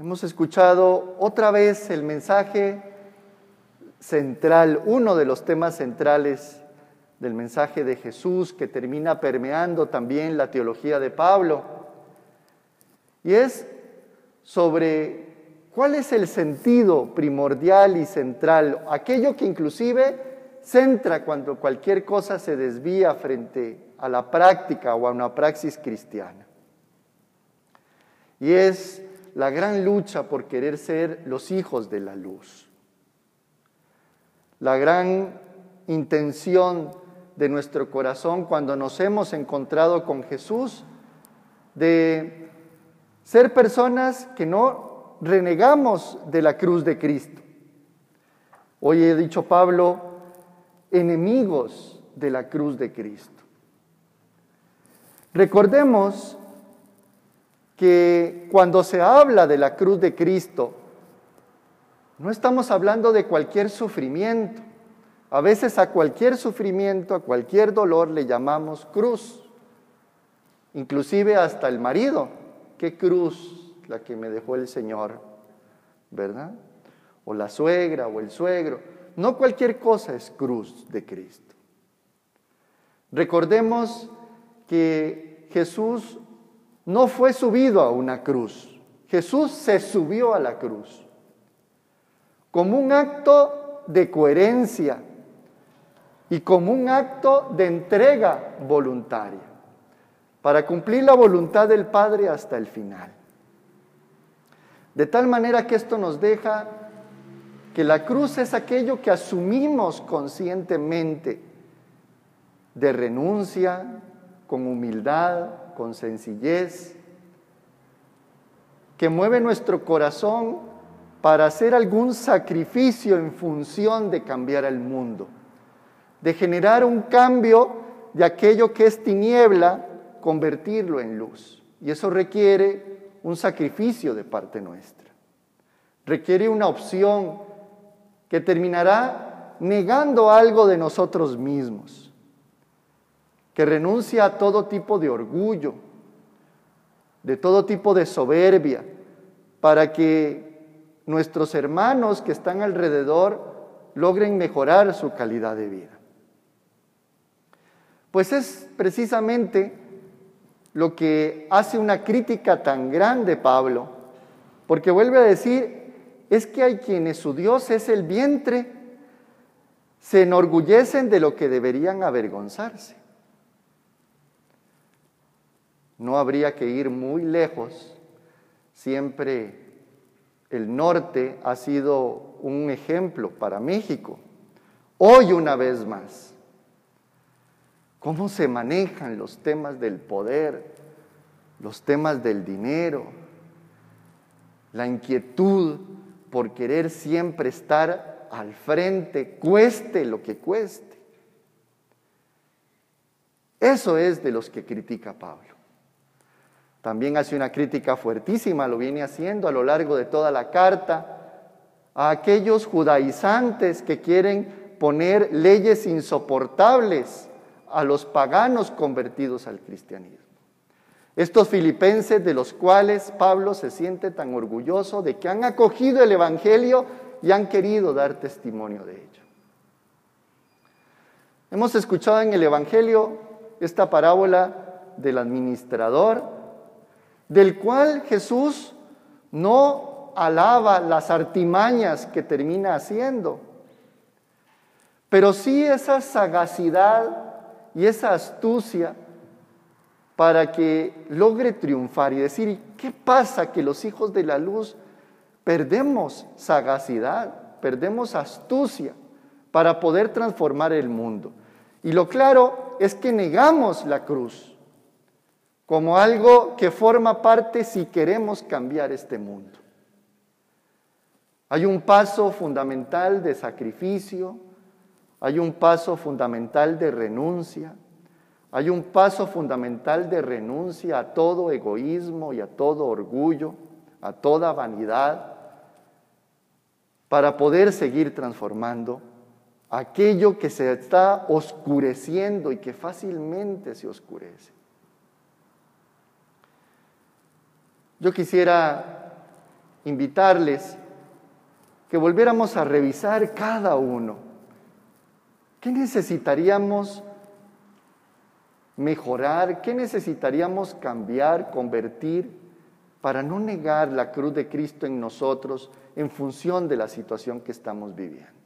Hemos escuchado otra vez el mensaje central, uno de los temas centrales del mensaje de Jesús que termina permeando también la teología de Pablo. Y es sobre cuál es el sentido primordial y central, aquello que inclusive centra cuando cualquier cosa se desvía frente a la práctica o a una praxis cristiana. Y es la gran lucha por querer ser los hijos de la luz. La gran intención de nuestro corazón cuando nos hemos encontrado con Jesús de ser personas que no renegamos de la cruz de Cristo. Hoy he dicho Pablo, enemigos de la cruz de Cristo. Recordemos que cuando se habla de la cruz de Cristo, no estamos hablando de cualquier sufrimiento. A veces a cualquier sufrimiento, a cualquier dolor le llamamos cruz. Inclusive hasta el marido. ¿Qué cruz la que me dejó el Señor? ¿Verdad? O la suegra o el suegro. No cualquier cosa es cruz de Cristo. Recordemos que Jesús no fue subido a una cruz. Jesús se subió a la cruz como un acto de coherencia y como un acto de entrega voluntaria para cumplir la voluntad del Padre hasta el final. De tal manera que esto nos deja que la cruz es aquello que asumimos conscientemente de renuncia, con humildad, con sencillez, que mueve nuestro corazón para hacer algún sacrificio en función de cambiar el mundo, de generar un cambio de aquello que es tiniebla, convertirlo en luz. Y eso requiere un sacrificio de parte nuestra. Requiere una opción que terminará negando algo de nosotros mismos que renuncia a todo tipo de orgullo, de todo tipo de soberbia, para que nuestros hermanos que están alrededor logren mejorar su calidad de vida. Pues es precisamente lo que hace una crítica tan grande Pablo, porque vuelve a decir, es que hay quienes su Dios es el vientre, se enorgullecen de lo que deberían avergonzarse. No habría que ir muy lejos. Siempre el norte ha sido un ejemplo para México. Hoy una vez más, cómo se manejan los temas del poder, los temas del dinero, la inquietud por querer siempre estar al frente, cueste lo que cueste. Eso es de los que critica Pablo. También hace una crítica fuertísima, lo viene haciendo a lo largo de toda la carta, a aquellos judaizantes que quieren poner leyes insoportables a los paganos convertidos al cristianismo. Estos filipenses de los cuales Pablo se siente tan orgulloso de que han acogido el Evangelio y han querido dar testimonio de ello. Hemos escuchado en el Evangelio esta parábola del administrador del cual Jesús no alaba las artimañas que termina haciendo, pero sí esa sagacidad y esa astucia para que logre triunfar y decir, ¿qué pasa que los hijos de la luz perdemos sagacidad, perdemos astucia para poder transformar el mundo? Y lo claro es que negamos la cruz como algo que forma parte si queremos cambiar este mundo. Hay un paso fundamental de sacrificio, hay un paso fundamental de renuncia, hay un paso fundamental de renuncia a todo egoísmo y a todo orgullo, a toda vanidad, para poder seguir transformando aquello que se está oscureciendo y que fácilmente se oscurece. Yo quisiera invitarles que volviéramos a revisar cada uno. ¿Qué necesitaríamos mejorar? ¿Qué necesitaríamos cambiar, convertir para no negar la cruz de Cristo en nosotros en función de la situación que estamos viviendo?